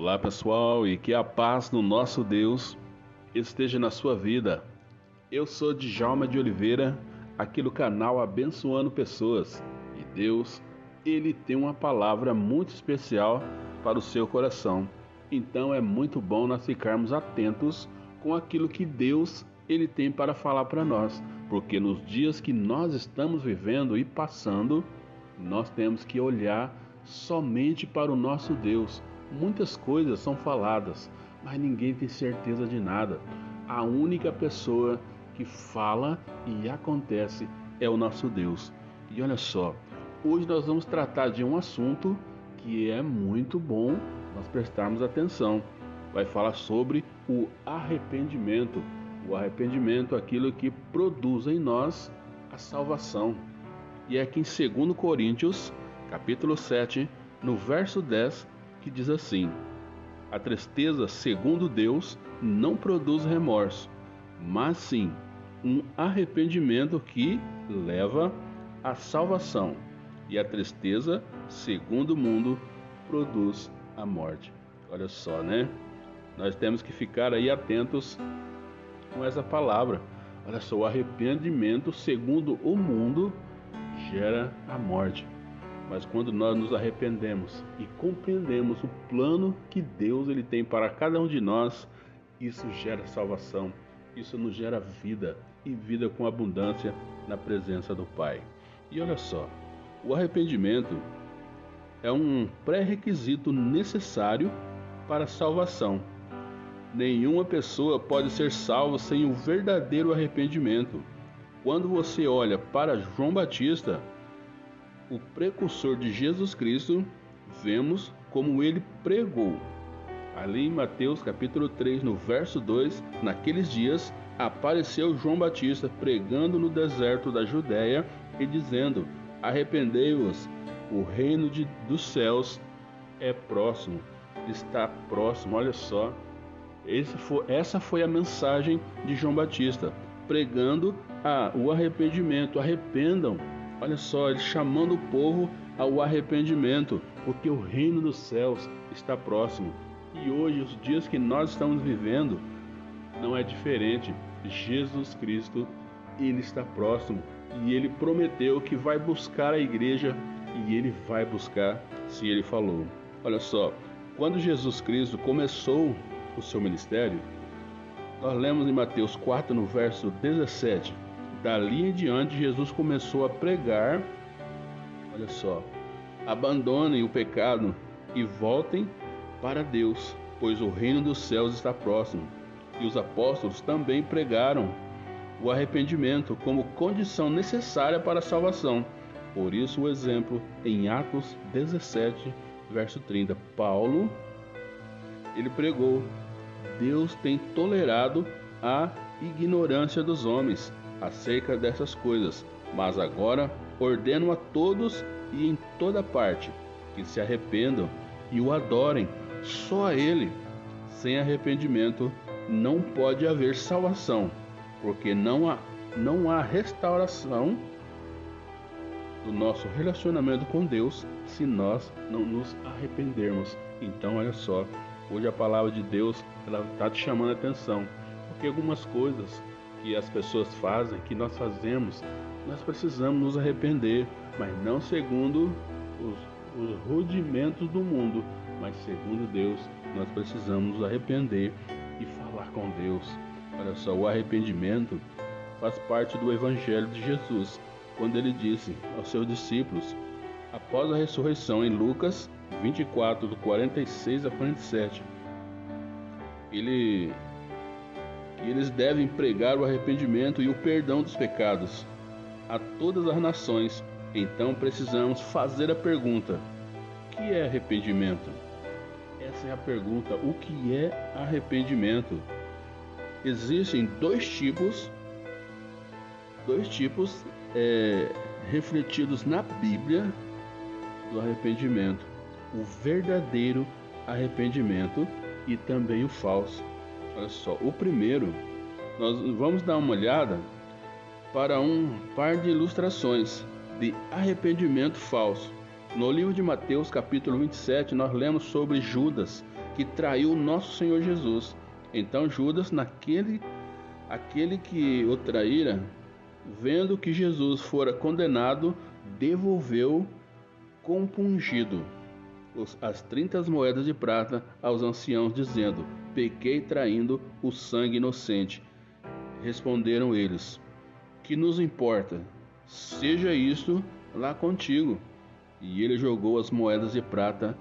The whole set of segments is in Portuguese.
Olá pessoal e que a paz do nosso Deus esteja na sua vida. Eu sou Djalma de Oliveira, aqui no canal Abençoando Pessoas e Deus, Ele tem uma palavra muito especial para o seu coração. Então é muito bom nós ficarmos atentos com aquilo que Deus Ele tem para falar para nós, porque nos dias que nós estamos vivendo e passando, nós temos que olhar somente para o nosso Deus. Muitas coisas são faladas, mas ninguém tem certeza de nada. A única pessoa que fala e acontece é o nosso Deus. E olha só, hoje nós vamos tratar de um assunto que é muito bom nós prestarmos atenção. Vai falar sobre o arrependimento. O arrependimento, aquilo que produz em nós a salvação. E é aqui em 2 Coríntios, capítulo 7, no verso 10, que diz assim: A tristeza, segundo Deus, não produz remorso, mas sim um arrependimento que leva à salvação. E a tristeza, segundo o mundo, produz a morte. Olha só, né? Nós temos que ficar aí atentos com essa palavra. Olha só, o arrependimento, segundo o mundo, gera a morte. Mas quando nós nos arrependemos e compreendemos o plano que Deus ele tem para cada um de nós, isso gera salvação, isso nos gera vida e vida com abundância na presença do Pai. E olha só, o arrependimento é um pré-requisito necessário para a salvação. Nenhuma pessoa pode ser salva sem o verdadeiro arrependimento. Quando você olha para João Batista, o precursor de Jesus Cristo, vemos como ele pregou. Ali em Mateus capítulo 3, no verso 2, naqueles dias apareceu João Batista pregando no deserto da Judéia e dizendo: Arrependei-vos, o reino de, dos céus é próximo, está próximo. Olha só, foi, essa foi a mensagem de João Batista, pregando a, o arrependimento. Arrependam, olha só, ele chamando o povo ao arrependimento, porque o reino dos céus está próximo. E hoje, os dias que nós estamos vivendo, não é diferente. Jesus Cristo, ele está próximo e ele prometeu que vai buscar a igreja e ele vai buscar se ele falou. Olha só, quando Jesus Cristo começou o seu ministério, nós lemos em Mateus 4, no verso 17. Dali em diante, Jesus começou a pregar: olha só, abandonem o pecado e voltem para Deus, pois o reino dos céus está próximo. E os apóstolos também pregaram o arrependimento como condição necessária para a salvação. Por isso, o exemplo em Atos 17, verso 30. Paulo, ele pregou: Deus tem tolerado a ignorância dos homens acerca dessas coisas, mas agora ordeno a todos e em toda parte que se arrependam e o adorem só a Ele. Sem arrependimento não pode haver salvação, porque não há, não há restauração do nosso relacionamento com Deus se nós não nos arrependermos. Então, olha só, hoje a palavra de Deus está te chamando a atenção, porque algumas coisas que as pessoas fazem, que nós fazemos, nós precisamos nos arrepender, mas não segundo os, os rudimentos do mundo, mas segundo Deus, nós precisamos nos arrepender e falar com Deus. Olha só, o arrependimento faz parte do Evangelho de Jesus, quando ele disse aos seus discípulos, após a ressurreição em Lucas 24, do 46 a 47, ele que eles devem pregar o arrependimento e o perdão dos pecados a todas as nações. Então precisamos fazer a pergunta: o que é arrependimento? Essa é a pergunta: o que é arrependimento? Existem dois tipos, dois tipos é, refletidos na Bíblia do arrependimento: o verdadeiro arrependimento e também o falso. Olha só, o primeiro, nós vamos dar uma olhada para um par de ilustrações de arrependimento falso. No livro de Mateus, capítulo 27, nós lemos sobre Judas, que traiu nosso Senhor Jesus. Então Judas, naquele aquele que o traíra, vendo que Jesus fora condenado, devolveu compungido as trinta moedas de prata aos anciãos, dizendo: Pequei traindo o sangue inocente. Responderam eles: Que nos importa? Seja isto lá contigo. E ele jogou as moedas de prata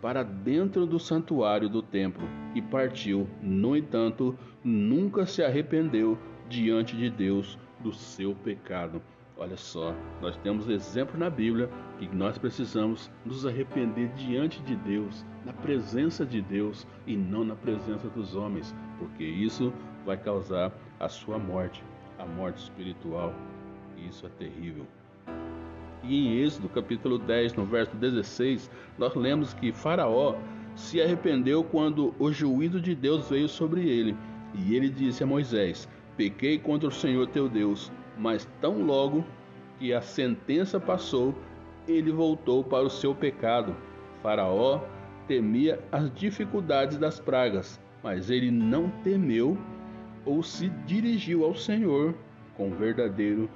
para dentro do santuário do templo e partiu. No entanto, nunca se arrependeu diante de Deus do seu pecado. Olha só, nós temos exemplo na Bíblia que nós precisamos nos arrepender diante de Deus, na presença de Deus e não na presença dos homens, porque isso vai causar a sua morte, a morte espiritual. E isso é terrível. E em Êxodo, capítulo 10, no verso 16, nós lemos que Faraó se arrependeu quando o juízo de Deus veio sobre ele. E ele disse a Moisés: Pequei contra o Senhor teu Deus, mas tão logo que a sentença passou, ele voltou para o seu pecado. Faraó temia as dificuldades das pragas, mas ele não temeu ou se dirigiu ao Senhor com verdadeiro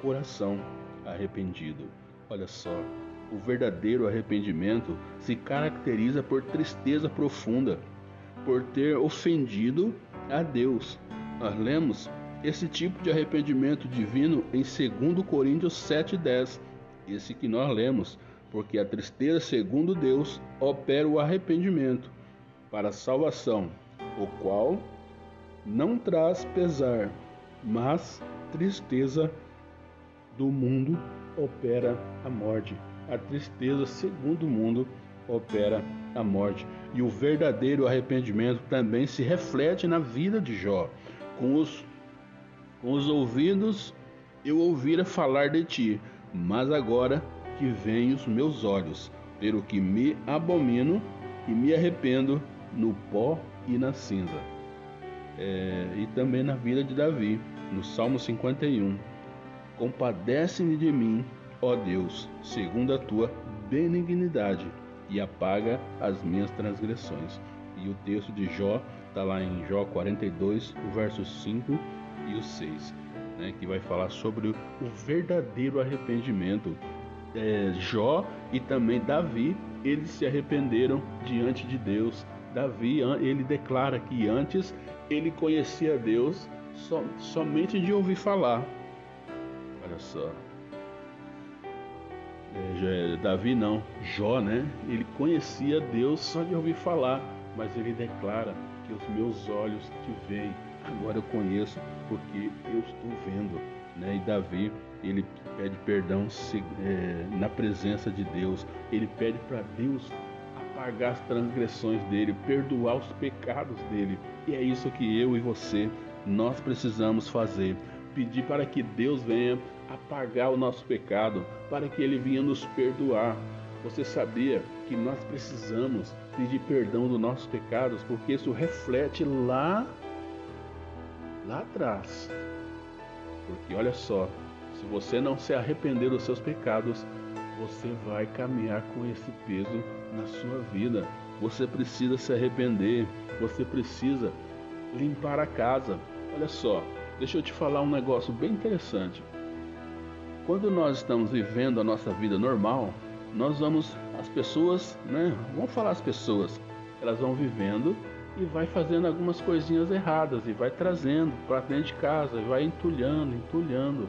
coração arrependido. Olha só, o verdadeiro arrependimento se caracteriza por tristeza profunda, por ter ofendido a Deus. Nós lemos esse tipo de arrependimento divino em 2 Coríntios 7,10, esse que nós lemos, porque a tristeza, segundo Deus, opera o arrependimento para a salvação, o qual não traz pesar, mas tristeza do mundo opera a morte. A tristeza, segundo o mundo, opera a morte. E o verdadeiro arrependimento também se reflete na vida de Jó. Com os, com os ouvidos eu ouvira falar de ti, mas agora que vêm os meus olhos, pelo que me abomino e me arrependo no pó e na cinza. É, e também na vida de Davi, no Salmo 51. Compadece-me de mim, ó Deus, segundo a tua benignidade, e apaga as minhas transgressões. E o texto de Jó está lá em Jó 42, o verso 5 e o 6, né, que vai falar sobre o verdadeiro arrependimento. É, Jó e também Davi, eles se arrependeram diante de Deus. Davi, ele declara que antes ele conhecia Deus somente de ouvir falar, Olha só. É, Davi não, Jó, né? Ele conhecia Deus só de ouvir falar, mas ele declara que os meus olhos te veem. Agora eu conheço porque eu estou vendo, né? E Davi, ele pede perdão é, na presença de Deus. Ele pede para Deus apagar as transgressões dele, perdoar os pecados dele. E é isso que eu e você nós precisamos fazer pedir para que Deus venha apagar o nosso pecado, para que Ele venha nos perdoar. Você sabia que nós precisamos pedir perdão dos nossos pecados, porque isso reflete lá, lá atrás. Porque olha só, se você não se arrepender dos seus pecados, você vai caminhar com esse peso na sua vida. Você precisa se arrepender, você precisa limpar a casa. Olha só, Deixa eu te falar um negócio bem interessante. Quando nós estamos vivendo a nossa vida normal, nós vamos, as pessoas, né? Vamos falar as pessoas, elas vão vivendo e vai fazendo algumas coisinhas erradas e vai trazendo para dentro de casa, e vai entulhando, entulhando.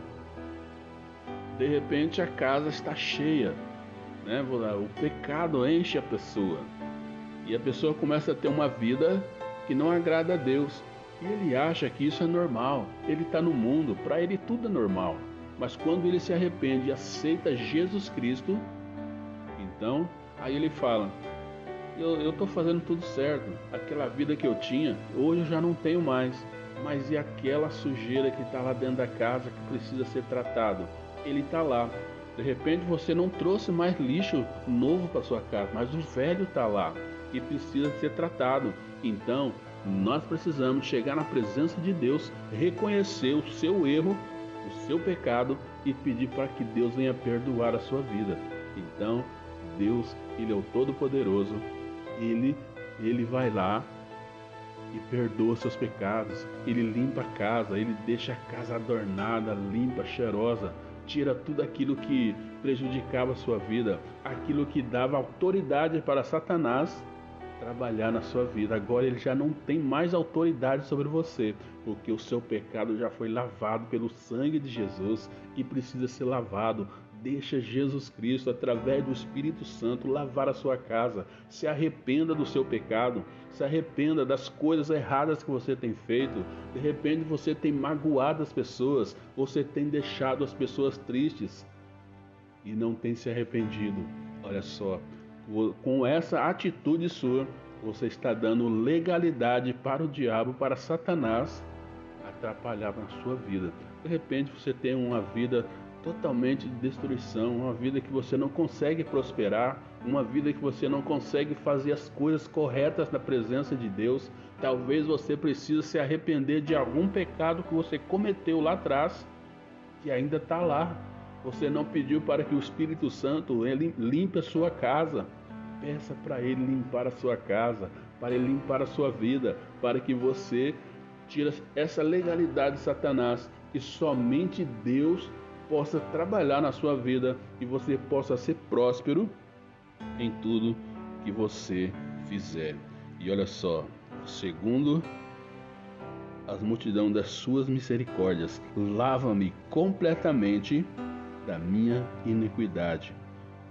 De repente a casa está cheia, né? O pecado enche a pessoa e a pessoa começa a ter uma vida que não agrada a Deus. E ele acha que isso é normal. Ele está no mundo, para ele tudo é normal. Mas quando ele se arrepende e aceita Jesus Cristo, então aí ele fala: Eu estou fazendo tudo certo. Aquela vida que eu tinha, hoje eu já não tenho mais. Mas e aquela sujeira que está lá dentro da casa que precisa ser tratado? Ele está lá. De repente você não trouxe mais lixo novo para sua casa, mas o velho está lá e precisa ser tratado. Então nós precisamos chegar na presença de Deus, reconhecer o seu erro, o seu pecado e pedir para que Deus venha perdoar a sua vida. Então, Deus, ele é o todo-poderoso. Ele ele vai lá e perdoa seus pecados. Ele limpa a casa, ele deixa a casa adornada, limpa, cheirosa, tira tudo aquilo que prejudicava a sua vida, aquilo que dava autoridade para Satanás trabalhar na sua vida. Agora ele já não tem mais autoridade sobre você, porque o seu pecado já foi lavado pelo sangue de Jesus e precisa ser lavado. Deixa Jesus Cristo, através do Espírito Santo, lavar a sua casa. Se arrependa do seu pecado. Se arrependa das coisas erradas que você tem feito. De repente você tem magoado as pessoas. Você tem deixado as pessoas tristes. E não tem se arrependido. Olha só, com essa atitude sua, você está dando legalidade para o diabo, para Satanás atrapalhar na sua vida. De repente você tem uma vida totalmente de destruição, uma vida que você não consegue prosperar, uma vida que você não consegue fazer as coisas corretas na presença de Deus. Talvez você precise se arrepender de algum pecado que você cometeu lá atrás, que ainda está lá, você não pediu para que o Espírito Santo limpe a sua casa. Peça para ele limpar a sua casa, para ele limpar a sua vida, para que você tire essa legalidade de Satanás e somente Deus possa trabalhar na sua vida e você possa ser próspero em tudo que você fizer. E olha só, segundo as multidão das suas misericórdias, lava-me completamente da minha iniquidade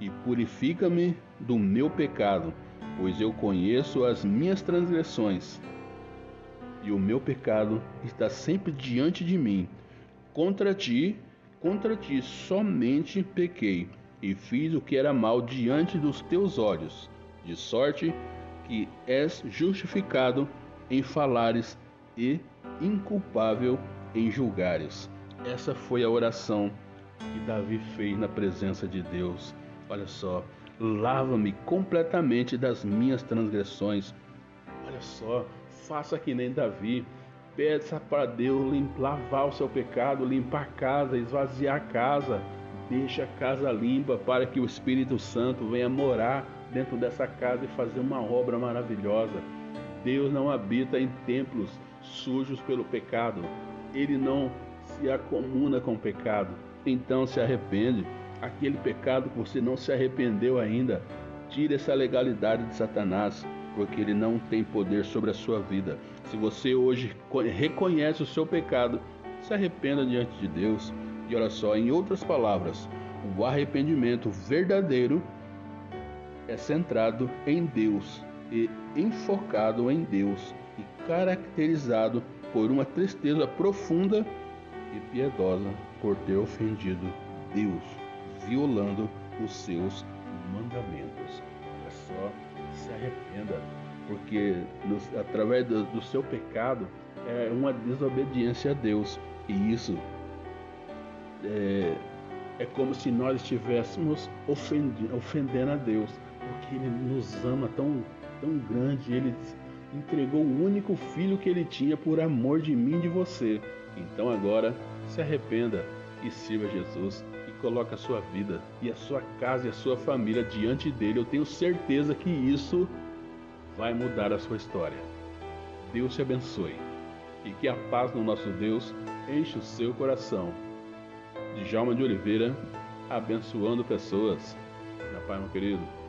e purifica-me do meu pecado, pois eu conheço as minhas transgressões e o meu pecado está sempre diante de mim. Contra ti, contra ti somente pequei e fiz o que era mal diante dos teus olhos, de sorte que és justificado em falares e inculpável em julgares. Essa foi a oração que Davi fez na presença de Deus. Olha só, lava-me completamente das minhas transgressões. Olha só, faça que nem Davi. Peça para Deus lavar o seu pecado, limpar a casa, esvaziar a casa. Deixe a casa limpa para que o Espírito Santo venha morar dentro dessa casa e fazer uma obra maravilhosa. Deus não habita em templos sujos pelo pecado. Ele não se acomuna com o pecado então se arrepende. Aquele pecado que você não se arrependeu ainda, tire essa legalidade de Satanás, porque ele não tem poder sobre a sua vida. Se você hoje reconhece o seu pecado, se arrependa diante de Deus. E olha só, em outras palavras, o arrependimento verdadeiro é centrado em Deus e enfocado em Deus e caracterizado por uma tristeza profunda e piedosa por ter ofendido Deus, violando os seus mandamentos. Só se arrependa, porque no, através do, do seu pecado é uma desobediência a Deus, e isso é, é como se nós estivéssemos ofendendo, ofendendo a Deus, porque Ele nos ama tão, tão grande, Ele entregou o único filho que Ele tinha por amor de mim e de você. Então agora se arrependa e sirva Jesus coloque a sua vida e a sua casa e a sua família diante dele. Eu tenho certeza que isso vai mudar a sua história. Deus te abençoe e que a paz do nosso Deus enche o seu coração. Djalma de Oliveira, abençoando pessoas. Na paz, meu querido.